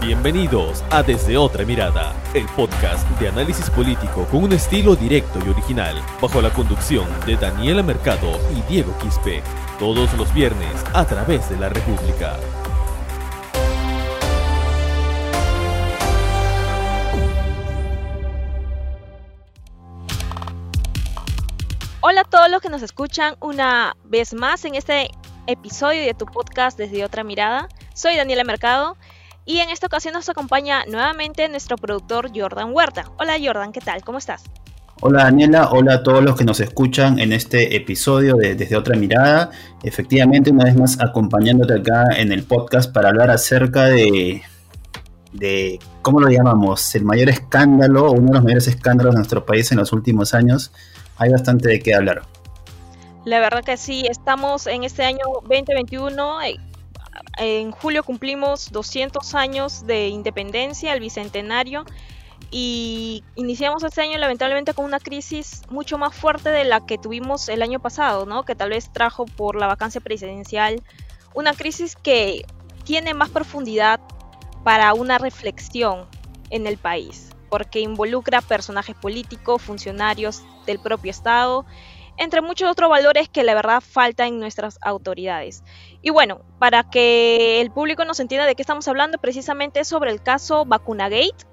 Bienvenidos a Desde Otra Mirada, el podcast de análisis político con un estilo directo y original, bajo la conducción de Daniela Mercado y Diego Quispe, todos los viernes a través de la República. Hola a todos los que nos escuchan una vez más en este episodio de tu podcast Desde Otra Mirada. Soy Daniela Mercado y en esta ocasión nos acompaña nuevamente nuestro productor Jordan Huerta. Hola Jordan, ¿qué tal? ¿Cómo estás? Hola Daniela, hola a todos los que nos escuchan en este episodio de Desde otra mirada. Efectivamente, una vez más acompañándote acá en el podcast para hablar acerca de, de ¿cómo lo llamamos? El mayor escándalo, uno de los mayores escándalos de nuestro país en los últimos años. Hay bastante de qué hablar. La verdad que sí, estamos en este año 2021 en julio cumplimos 200 años de independencia, el bicentenario, y iniciamos este año lamentablemente con una crisis mucho más fuerte de la que tuvimos el año pasado, ¿no? Que tal vez trajo por la vacancia presidencial una crisis que tiene más profundidad para una reflexión en el país, porque involucra personajes políticos, funcionarios del propio Estado entre muchos otros valores que la verdad faltan en nuestras autoridades. Y bueno, para que el público nos entienda de qué estamos hablando, precisamente sobre el caso Vacunagate,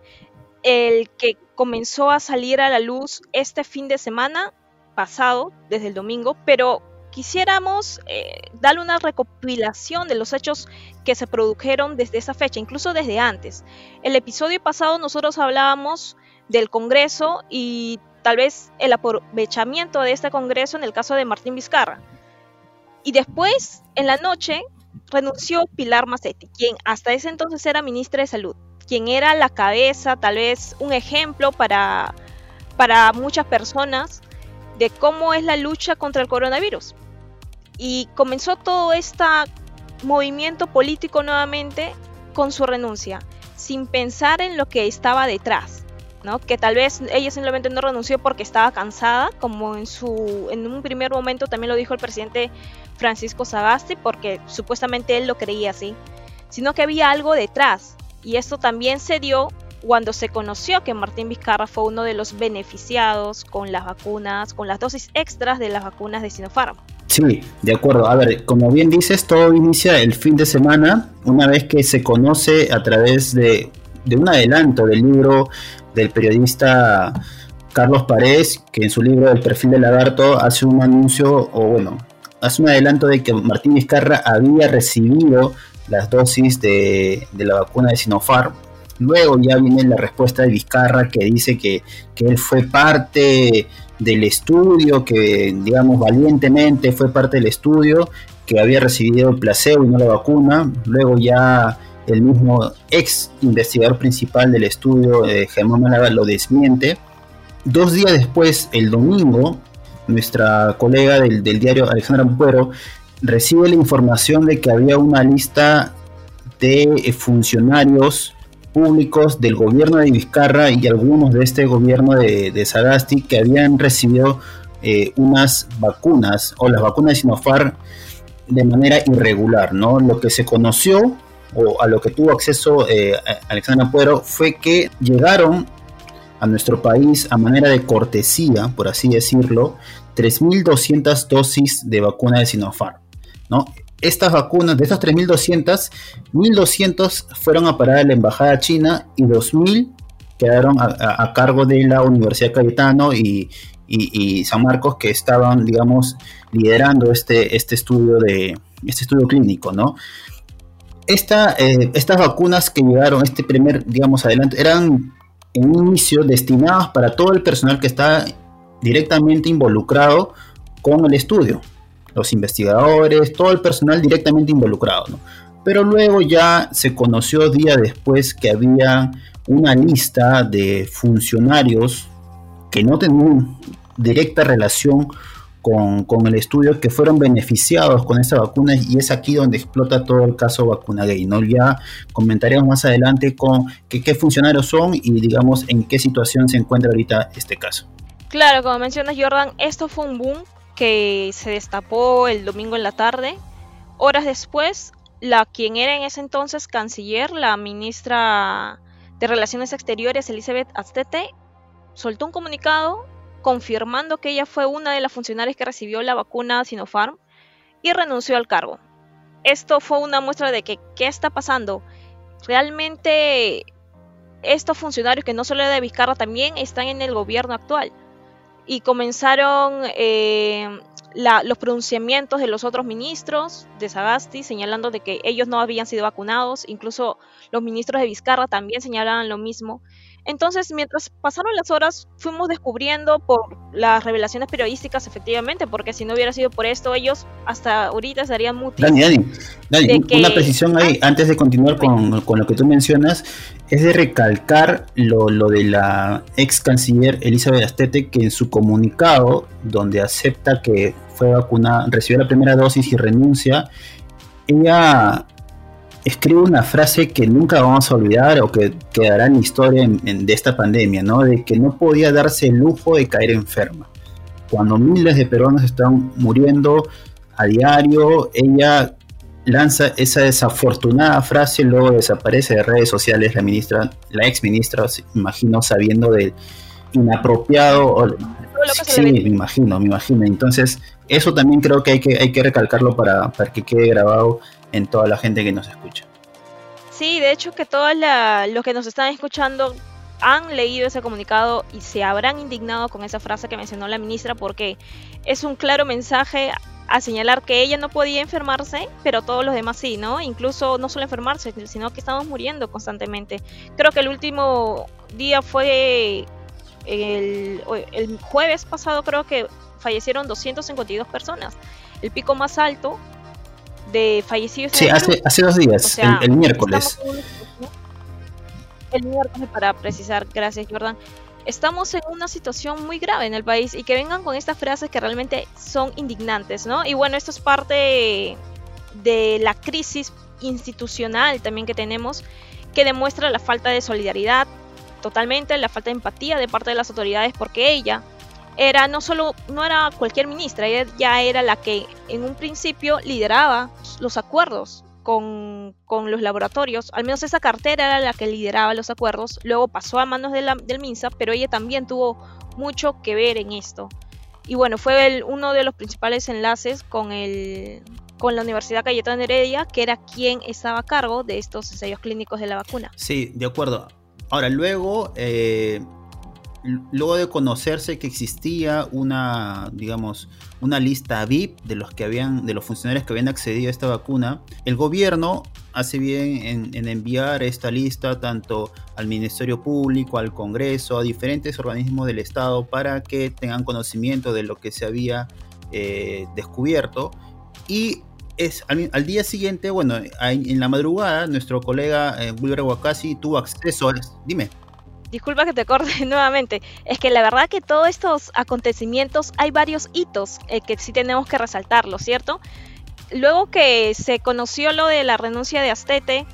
el que comenzó a salir a la luz este fin de semana pasado, desde el domingo, pero quisiéramos eh, darle una recopilación de los hechos que se produjeron desde esa fecha, incluso desde antes. El episodio pasado nosotros hablábamos del Congreso y tal vez el aprovechamiento de este Congreso en el caso de Martín Vizcarra. Y después, en la noche, renunció Pilar Macetti, quien hasta ese entonces era ministra de Salud, quien era la cabeza, tal vez un ejemplo para, para muchas personas de cómo es la lucha contra el coronavirus. Y comenzó todo este movimiento político nuevamente con su renuncia, sin pensar en lo que estaba detrás. Que tal vez ella simplemente no renunció porque estaba cansada, como en su en un primer momento también lo dijo el presidente Francisco Sagasti, porque supuestamente él lo creía así, sino que había algo detrás. Y esto también se dio cuando se conoció que Martín Vizcarra fue uno de los beneficiados con las vacunas, con las dosis extras de las vacunas de Sinopharm. Sí, de acuerdo. A ver, como bien dices, todo inicia el fin de semana, una vez que se conoce a través de, de un adelanto del libro del periodista Carlos Paredes, que en su libro El perfil del lagarto hace un anuncio, o bueno, hace un adelanto de que Martín Vizcarra había recibido las dosis de, la vacuna de Sinopharm. Luego ya viene la respuesta de Vizcarra que dice que, que él fue parte del estudio, que digamos valientemente fue parte del estudio, que había recibido el placebo y no la vacuna. Luego ya el mismo ex investigador principal del estudio, eh, Germán Málaga, lo desmiente. Dos días después, el domingo, nuestra colega del, diario Alexandra Puero recibe la información de que había una lista de eh, funcionarios públicos del gobierno de Vizcarra y algunos de este gobierno de, Sagasti que habían recibido eh, unas vacunas o las vacunas de Sinopharm de manera irregular, ¿no? Lo que se conoció o a lo que tuvo acceso eh, Alexandra Puero fue que llegaron a nuestro país a manera de cortesía, por así decirlo, 3.200 dosis de vacuna de Sinopharm. ¿no? Estas vacunas, de estas 3.200, 1.200 fueron a parar a la Embajada China y 2.000 quedaron a, cargo de la Universidad Cayetano y, y, San Marcos que estaban, digamos, liderando este, este, estudio, de, este estudio clínico, ¿no? Eh, estas vacunas que llegaron, este primer, digamos, adelante, eran en un inicio destinadas para todo el personal que está directamente involucrado con el estudio, los investigadores, todo el personal directamente involucrado, Pero luego ya se conoció día después que había una lista de funcionarios que no tenían directa relación con, el estudio que fueron beneficiados con esta vacuna y es aquí donde explota todo el caso vacuna gay. ¿no? Ya comentaremos más adelante con qué, funcionarios son y digamos en qué situación se encuentra ahorita este caso. Claro, como mencionas Jordan, esto fue un boom que se destapó el domingo en la tarde. Horas después, la quien era en ese entonces canciller, la ministra de Relaciones Exteriores, Elizabeth Astete, soltó un comunicado confirmando que ella fue una de las funcionarias que recibió la vacuna Sinopharm y renunció al cargo. Esto fue una muestra de que qué está pasando. Realmente estos funcionarios que no solo de Vizcarra también están en el gobierno actual y comenzaron eh, los pronunciamientos de los otros ministros de Sagasti señalando de que ellos no habían sido vacunados, incluso los ministros de Vizcarra también señalaban lo mismo. Entonces, mientras pasaron las horas, fuimos descubriendo por las revelaciones periodísticas, efectivamente, porque si no hubiera sido por esto, ellos hasta ahorita estarían muy Dani, Dani, Dani una precisión ahí, antes de continuar con, con, lo que tú mencionas, es de recalcar lo, lo de la ex canciller Elizabeth Astete, que en su comunicado, donde acepta que fue vacunada, recibió la primera dosis y renuncia, ella escribe una frase que nunca vamos a olvidar o que quedará en la historia de esta pandemia, ¿no? De que no podía darse el lujo de caer enferma. Cuando miles de peruanos están muriendo a diario, ella lanza esa desafortunada frase, luego desaparece de redes sociales la ministra, la ex ministra, imagino, sabiendo del inapropiado. sí, me imagino, me imagino. Entonces, eso también creo que hay que, hay que recalcarlo para, para que quede grabado en toda la gente que nos escucha. Sí, de hecho que todos los que nos están escuchando han leído ese comunicado y se habrán indignado con esa frase que mencionó la ministra porque es un claro mensaje a señalar que ella no podía enfermarse, pero todos los demás sí, ¿no? Incluso no solo enfermarse, sino que estamos muriendo constantemente. Creo que el último día fue el, el jueves pasado, creo que fallecieron 252 personas. El pico más alto de fallecidos. Sí, hace, hace dos días, el, miércoles. el miércoles, para precisar, gracias Jordan. Estamos en una situación muy grave en el país y que vengan con estas frases que realmente son indignantes, ¿no? Y bueno, esto es parte de la crisis institucional también que tenemos, que demuestra la falta de solidaridad totalmente, la falta de empatía de parte de las autoridades, porque ella era no solo, no era cualquier ministra, ella ya era la que en un principio lideraba los acuerdos con, los laboratorios, al menos esa cartera era la que lideraba los acuerdos, luego pasó a manos de la, del MINSA, pero ella también tuvo mucho que ver en esto. Y bueno, fue el, uno de los principales enlaces con, el, con la Universidad Cayetana Heredia, que era quien estaba a cargo de estos ensayos clínicos de la vacuna. Sí, de acuerdo. Ahora, luego eh, luego de conocerse que existía una, digamos, una lista VIP de los que habían, de los funcionarios que habían accedido a esta vacuna, el gobierno hace bien en, enviar esta lista tanto al Ministerio Público, al Congreso, a diferentes organismos del Estado para que tengan conocimiento de lo que se había eh, descubierto. Y es al, día siguiente, bueno, en la madrugada, nuestro colega eh, Wilber Wakasi tuvo acceso. Dime disculpa que te acorde nuevamente, es que la verdad que todos estos acontecimientos hay varios hitos eh, que sí tenemos que resaltarlo, ¿cierto? Luego que se conoció lo de la renuncia de Astete,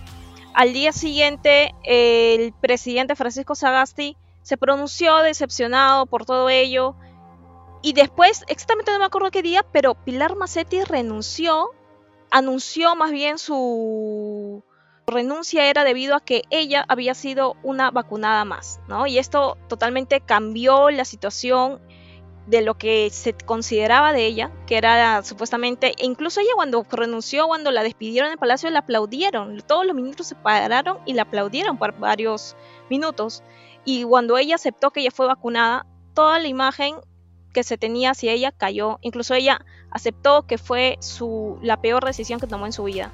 al día siguiente el presidente Francisco Sagasti se pronunció decepcionado por todo ello y después, exactamente no me acuerdo qué día, pero Pilar Macetti renunció, anunció más bien su renuncia era debido a que ella había sido una vacunada más, ¿no? Y esto totalmente cambió la situación de lo que se consideraba de ella, que era supuestamente, e incluso ella cuando renunció, cuando la despidieron en el palacio, la aplaudieron, todos los ministros se pararon y la aplaudieron por varios minutos, y cuando ella aceptó que ella fue vacunada, toda la imagen que se tenía hacia ella cayó, incluso ella aceptó que fue su, la peor decisión que tomó en su vida.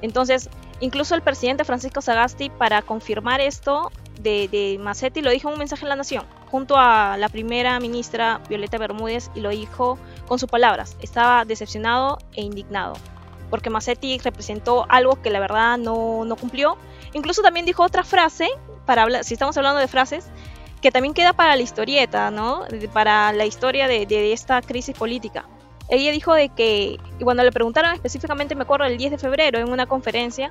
Entonces, Incluso el presidente Francisco Sagasti, para confirmar esto de, de Macetti, lo dijo en un mensaje en la Nación, junto a la primera ministra Violeta Bermúdez, y lo dijo con sus palabras. Estaba decepcionado e indignado, porque Macetti representó algo que la verdad no, no cumplió. Incluso también dijo otra frase, para si estamos hablando de frases, que también queda para la historieta, ¿no? Para la historia de esta crisis política. Ella dijo de que, y cuando le preguntaron específicamente, me acuerdo, el 10 de febrero en una conferencia,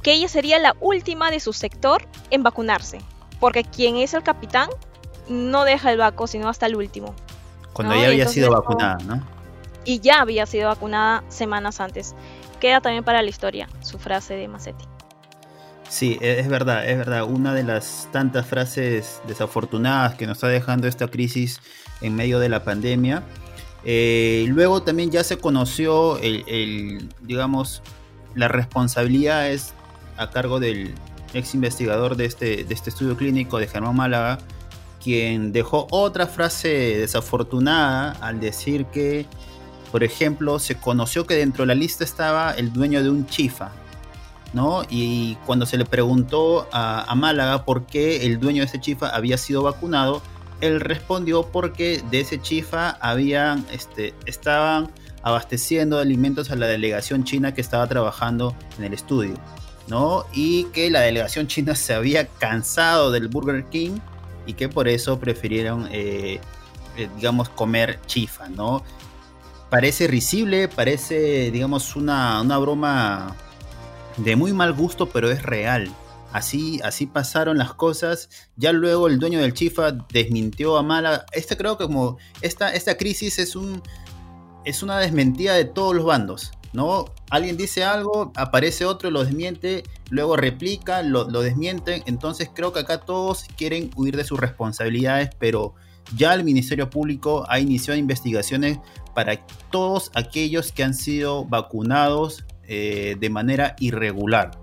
que ella sería la última de su sector en vacunarse, porque quien es el capitán no deja el vaco, sino hasta el último. Cuando ya había sido vacunada, ¿no? Y ya había sido vacunada semanas antes. queda también para la historia su frase de Massetti. Sí, e, es verdad, es verdad. Una de las tantas frases desafortunadas que nos está dejando esta crisis en medio de la pandemia. Eh, luego también ya se conoció el, digamos, las responsabilidades a cargo del ex investigador de este, de este estudio clínico de Germán Málaga, quien dejó otra frase desafortunada al decir que, por ejemplo, se conoció que dentro de la lista estaba el dueño de un chifa, ¿no? Y cuando se le preguntó a, Málaga por qué el dueño de ese chifa había sido vacunado, él respondió porque de ese chifa habían, este, estaban abasteciendo alimentos a la delegación china que estaba trabajando en el estudio, ¿no? Y que la delegación china se había cansado del Burger King y que por eso prefirieron, eh, eh, digamos, comer chifa, ¿no? Parece risible, parece, digamos, una, una broma de muy mal gusto, pero es real. Así, así pasaron las cosas. Ya luego el dueño del Chifa desmintió a Mala. Este creo que como esta, esta crisis es un es una desmentida de todos los bandos. ¿no? Alguien dice algo, aparece otro, lo desmiente, luego replica, lo, lo desmienten. Entonces creo que acá todos quieren huir de sus responsabilidades, pero ya el Ministerio Público ha iniciado investigaciones para todos aquellos que han sido vacunados eh, de manera irregular.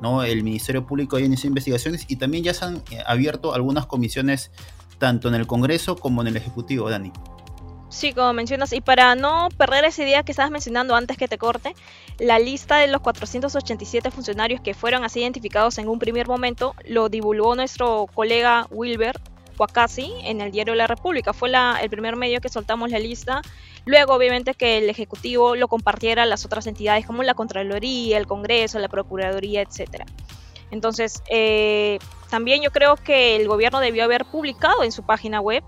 ¿No? El Ministerio Público ha iniciado investigaciones y también ya se han eh, abierto algunas comisiones tanto en el Congreso como en el Ejecutivo, Dani. Sí, como mencionas, y para no perder ese día que estabas mencionando antes que te corte, la lista de los 487 funcionarios que fueron así identificados en un primer momento lo divulgó nuestro colega Wilber Huacasi en el diario La República. Fue el primer medio que soltamos la lista. Luego, obviamente, que el Ejecutivo lo compartiera a las otras entidades como la Contraloría, el Congreso, la Procuraduría, etc. Entonces, eh, también yo creo que el gobierno debió haber publicado en su página web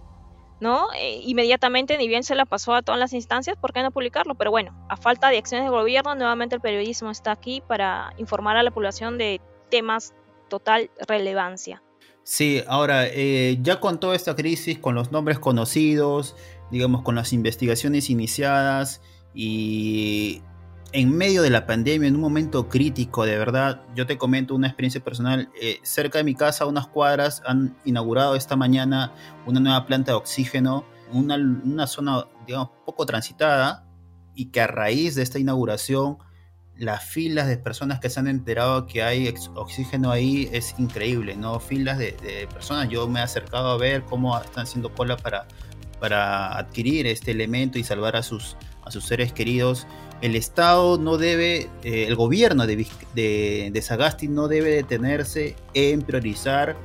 ¿no? Eh, inmediatamente, ni bien se la pasó a todas las instancias, ¿por qué no publicarlo? Pero bueno, a falta de acciones del gobierno, nuevamente el periodismo está aquí para informar a la población de temas total relevancia. Sí, ahora, eh, ya con toda esta crisis, con los nombres conocidos, digamos, con las investigaciones iniciadas y en medio de la pandemia, en un momento crítico, de verdad, yo te comento una experiencia personal. Eh, cerca de mi casa, unas cuadras, han inaugurado esta mañana una nueva planta de oxígeno, una, una zona, digamos, poco transitada, y que a raíz de esta inauguración las filas de personas que se han enterado que hay oxígeno ahí es increíble, ¿no? Filas de, personas, yo me he acercado a ver cómo están haciendo cola para, para adquirir este elemento y salvar a sus, a sus seres queridos. El Estado no debe, eh, el gobierno de, de, Sagasti no debe detenerse en priorizar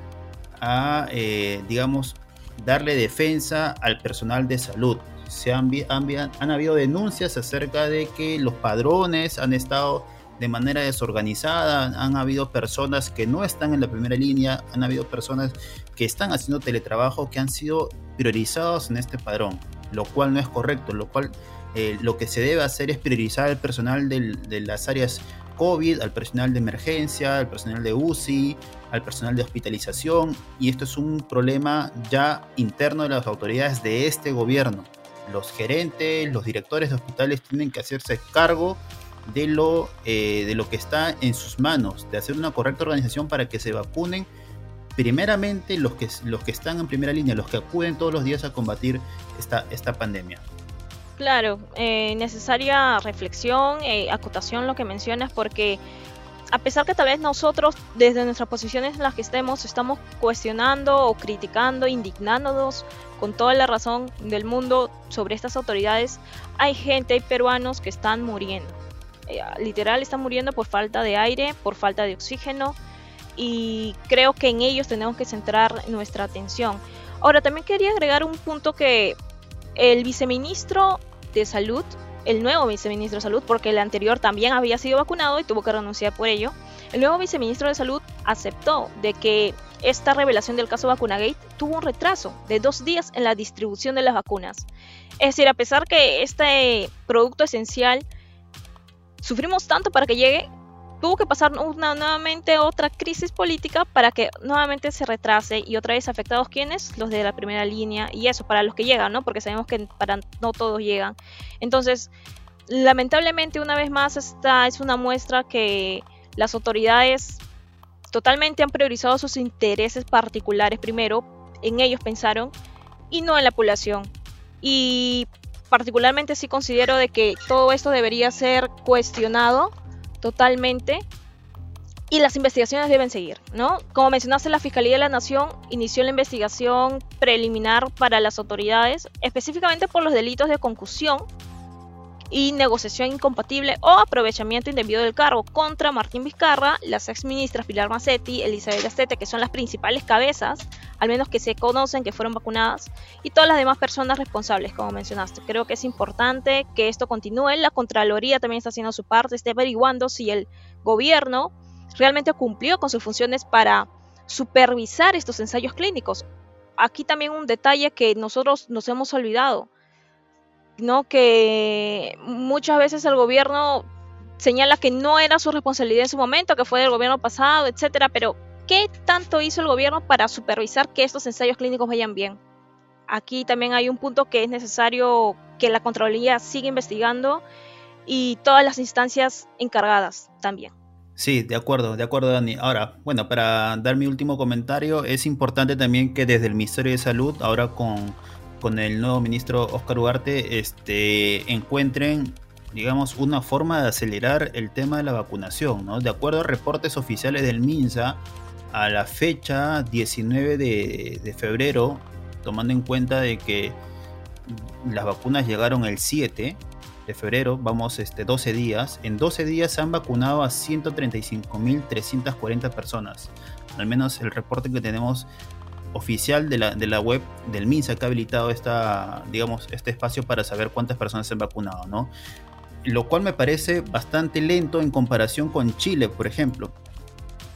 a, eh, digamos, darle defensa al personal de salud se han, habido denuncias acerca de que los padrones han estado de manera desorganizada, han habido personas que no están en la primera línea, han habido personas que están haciendo teletrabajo que han sido priorizados en este padrón, lo cual no es correcto, lo cual eh, lo que se debe hacer es priorizar al personal de las áreas COVID, al personal de emergencia, al personal de UCI, al personal de hospitalización, y esto es un problema ya interno de las autoridades de este gobierno los gerentes, los directores de hospitales tienen que hacerse cargo de lo, eh, de lo que está en sus manos, de hacer una correcta organización para que se vacunen primeramente los que, los que están en primera línea, los que acuden todos los días a combatir esta, esta pandemia. Claro, eh, necesaria reflexión, eh, acotación lo que mencionas, porque a pesar que tal vez nosotros desde nuestras posiciones en las que estemos estamos cuestionando o criticando, indignándonos con toda la razón del mundo sobre estas autoridades, hay gente, hay peruanos que están muriendo. Eh, literal están muriendo por falta de aire, por falta de oxígeno y creo que en ellos tenemos que centrar nuestra atención. Ahora también quería agregar un punto que el viceministro de salud el nuevo viceministro de Salud, porque el anterior también había sido vacunado y tuvo que renunciar por ello, el nuevo viceministro de Salud aceptó de que esta revelación del caso Vacunagate tuvo un retraso de dos días en la distribución de las vacunas. Es decir, a pesar que este producto esencial sufrimos tanto para que llegue, tuvo que pasar una, nuevamente otra crisis política para que nuevamente se retrase y otra vez afectados quienes, los de la primera línea y eso para los que llegan, ¿no? Porque sabemos que para no todos llegan. Entonces, lamentablemente una vez más esta es una muestra que las autoridades totalmente han priorizado sus intereses particulares primero, en ellos pensaron, y no en la población. Y particularmente sí considero de que todo esto debería ser cuestionado totalmente y las investigaciones deben seguir, ¿no? Como mencionaste, la Fiscalía de la Nación inició la investigación preliminar para las autoridades, específicamente por los delitos de concusión y negociación incompatible o aprovechamiento indebido del cargo contra Martín Vizcarra, las exministras Pilar Macetti, Elizabeth Astete, que son las principales cabezas, al menos que se conocen que fueron vacunadas, y todas las demás personas responsables, como mencionaste. Creo que es importante que esto continúe. La Contraloría también está haciendo su parte, está averiguando si el gobierno realmente cumplió con sus funciones para supervisar estos ensayos clínicos. Aquí también un detalle que nosotros nos hemos olvidado ¿no? Que muchas veces el gobierno señala que no era su responsabilidad en su momento, que fue del gobierno pasado, etcétera, pero ¿qué tanto hizo el gobierno para supervisar que estos ensayos clínicos vayan bien? Aquí también hay un punto que es necesario que la Contraloría siga investigando y todas las instancias encargadas también. Sí, de acuerdo, de acuerdo, Dani. Ahora, bueno, para dar mi último comentario, es importante también que desde el Ministerio de Salud, ahora con con el nuevo ministro Oscar Ugarte este, encuentren digamos, una forma de acelerar el tema de la vacunación. ¿no? De acuerdo a reportes oficiales del MINSA, a la fecha 19 de, febrero, tomando en cuenta de que las vacunas llegaron el 7 de febrero, vamos este, 12 días, en 12 días se han vacunado a 135.340 personas. Al menos el reporte que tenemos oficial de la, de la web del MINSA que ha habilitado esta, digamos, este espacio para saber cuántas personas se han vacunado, ¿no? Lo cual me parece bastante lento en comparación con Chile, por ejemplo.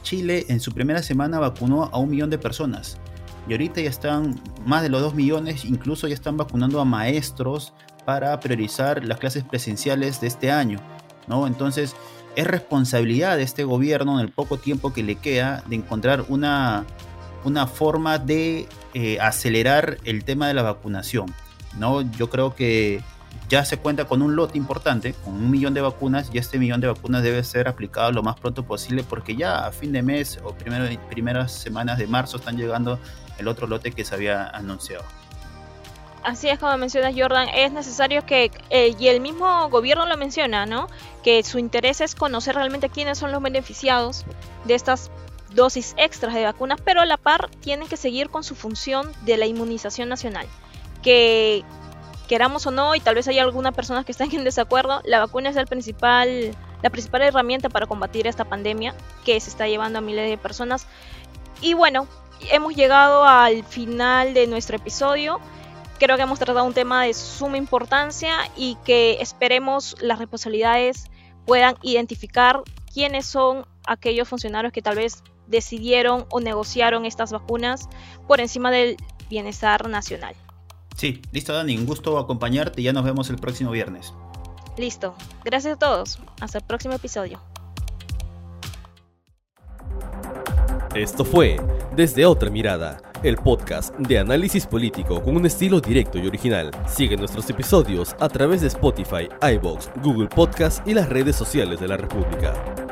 Chile en su primera semana vacunó a un millón de personas y ahorita ya están más de los dos millones, incluso ya están vacunando a maestros para priorizar las clases presenciales de este año, ¿no? Entonces es responsabilidad de este gobierno en el poco tiempo que le queda de encontrar una una forma de eh, acelerar el tema de la vacunación. ¿no? Yo creo que ya se cuenta con un lote importante, con un millón de vacunas, y este millón de vacunas debe ser aplicado lo más pronto posible porque ya a fin de mes o primero, primeras semanas de marzo están llegando el otro lote que se había anunciado. Así es como mencionas Jordan, es necesario que, eh, y el mismo gobierno lo menciona, ¿no? Que su interés es conocer realmente quiénes son los beneficiados de estas dosis extras de vacunas, pero a la par tienen que seguir con su función de la inmunización nacional. Que queramos o no, y tal vez haya algunas personas que estén en desacuerdo, la vacuna es el principal, la principal herramienta para combatir esta pandemia que se está llevando a miles de personas. Y bueno, hemos llegado al final de nuestro episodio. Creo que hemos tratado un tema de suma importancia y que esperemos las responsabilidades puedan identificar quiénes son aquellos funcionarios que tal vez decidieron o negociaron estas vacunas por encima del bienestar nacional. Sí, listo Dani, un gusto acompañarte y ya nos vemos el próximo viernes. Listo, gracias a todos, hasta el próximo episodio. Esto fue Desde Otra Mirada, el podcast de análisis político con un estilo directo y original. Sigue nuestros episodios a través de Spotify, iBox, Google Podcast y las redes sociales de la República.